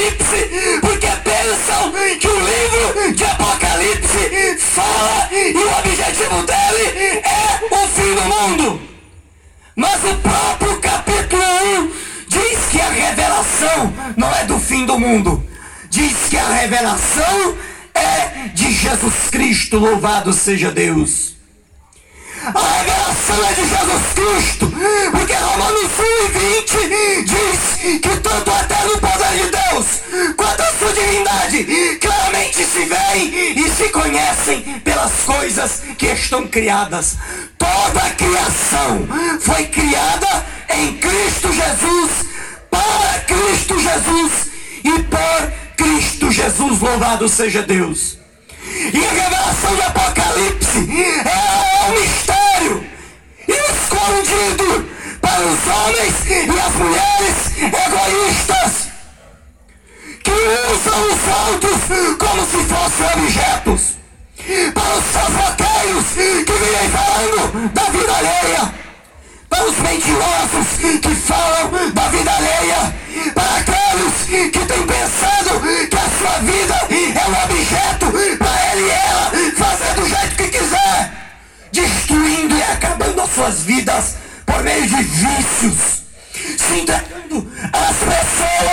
Apocalipse, porque pensam que o livro de Apocalipse fala e o objetivo dele é o fim do mundo. Mas o próprio capítulo 1 diz que a revelação não é do fim do mundo. Diz que a revelação é de Jesus Cristo, louvado seja Deus. A revelação é de Jesus Cristo, porque Romanos 1 e 20 diz que tanto o eterno poder de Deus quanto a sua divindade claramente se veem e se conhecem pelas coisas que estão criadas. Toda a criação foi criada em Cristo Jesus, para Cristo Jesus e por Cristo Jesus, louvado seja Deus. E a revelação do Apocalipse é um mistério escondido para os homens e as mulheres egoístas outros como se fossem objetos. Para os fofoqueiros que vivem falando da vida alheia. Para os mentirosos que falam da vida alheia. Para aqueles que têm pensado que a sua vida é um objeto para ele e ela fazer do jeito que quiser. Destruindo e acabando as suas vidas por meio de vícios. Se entregando às pessoas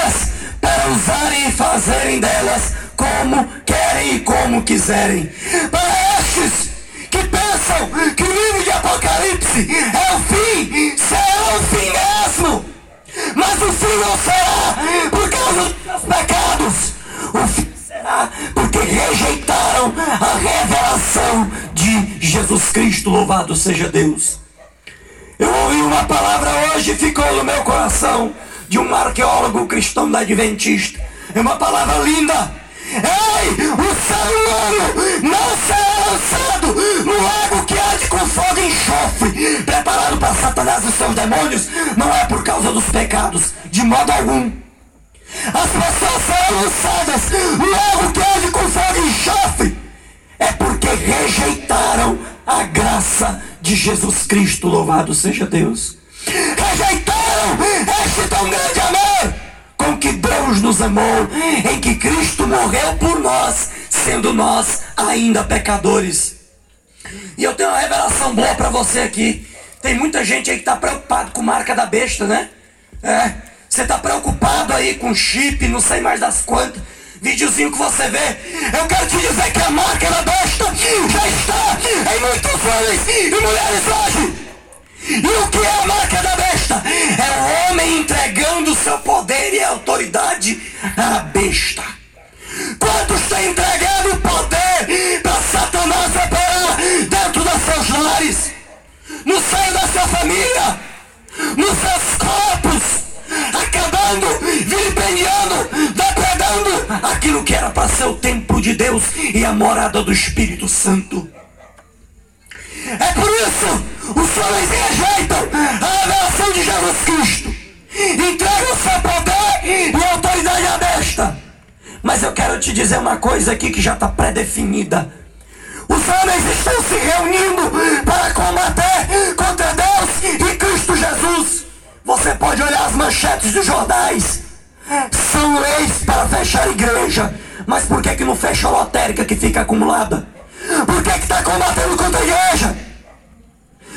fazerem delas como querem e como quiserem. Para estes que pensam que o livro de Apocalipse é o fim, será o fim mesmo. Mas o fim não será por causa dos pecados. O fim será porque rejeitaram a revelação de Jesus Cristo. Louvado seja Deus. Eu ouvi uma palavra hoje e ficou no meu coração de um arqueólogo cristão da Adventista. É uma palavra linda. Ei, o ser humano não será lançado no lago que arde com fogo e enxofre, preparado para Satanás e seus demônios, não é por causa dos pecados, de modo algum. As pessoas serão lançadas no lago que arde com fogo e enxofre, é porque rejeitaram a graça de Jesus Cristo, louvado seja Deus. Deus nos amou, em que Cristo morreu por nós, sendo nós ainda pecadores. E eu tenho uma revelação boa para você aqui. Tem muita gente aí que está preocupado com marca da besta, né? É. Você está preocupado aí com chip, não sei mais das quantas. Videozinho que você vê. Eu quero te dizer que a marca da besta já está em muitos homens e mulheres hoje. E o que é a marca da besta? É o homem entregando seu poder e autoridade à besta. Quantos têm entregado o poder para Satanás operar dentro dos seus lares? No seio da sua família? Nos seus corpos? Acabando, vilipendiando, depredando aquilo que era para ser o templo de Deus e a morada do Espírito Santo. É por isso os homens rejeitam a revelação de Jesus Cristo. Entregam o seu poder e besta. Mas eu quero te dizer uma coisa aqui que já está pré-definida. Os homens estão se reunindo para combater contra Deus e Cristo Jesus. Você pode olhar as manchetes dos jornais. São leis para fechar a igreja. Mas por que, que não fecha a lotérica que fica acumulada? Por que está combatendo contra a igreja?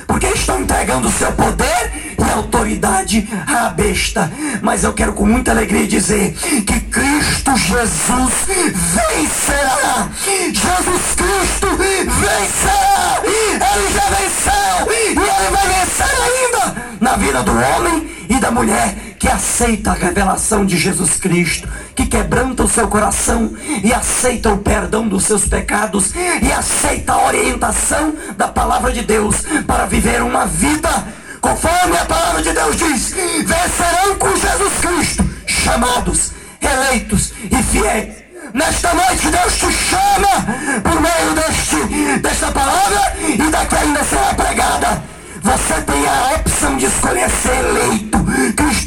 Porque estão entregando o seu poder autoridade à besta. Mas eu quero com muita alegria dizer que Cristo Jesus vencerá. Jesus Cristo vencerá. Ele já venceu e ele vai vencer ainda na vida do homem e da mulher que aceita a revelação de Jesus Cristo, que quebranta o seu coração e aceita o perdão dos seus pecados e aceita a orientação da palavra de Deus para viver uma vida conforme a palavra de Deus diz: vencerão com Jesus Cristo, chamados, eleitos e fiéis. Nesta noite Deus te chama por meio deste, desta palavra e da que ainda será pregada. Você tem a opção de escolher ser eleito.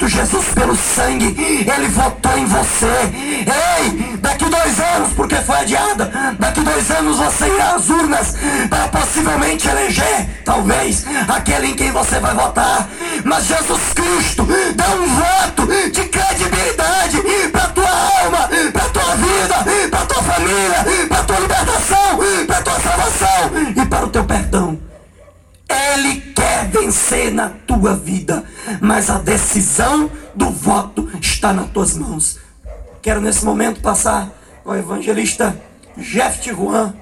Cristo Jesus pelo sangue, Ele votou em você. Ei, daqui dois anos, porque foi adiada, daqui dois anos você irá às urnas para possivelmente eleger, talvez, aquele em quem você vai votar. Mas Jesus Cristo dá um voto de credibilidade na tua vida, mas a decisão do voto está nas tuas mãos. Quero nesse momento passar ao evangelista Jeff Juan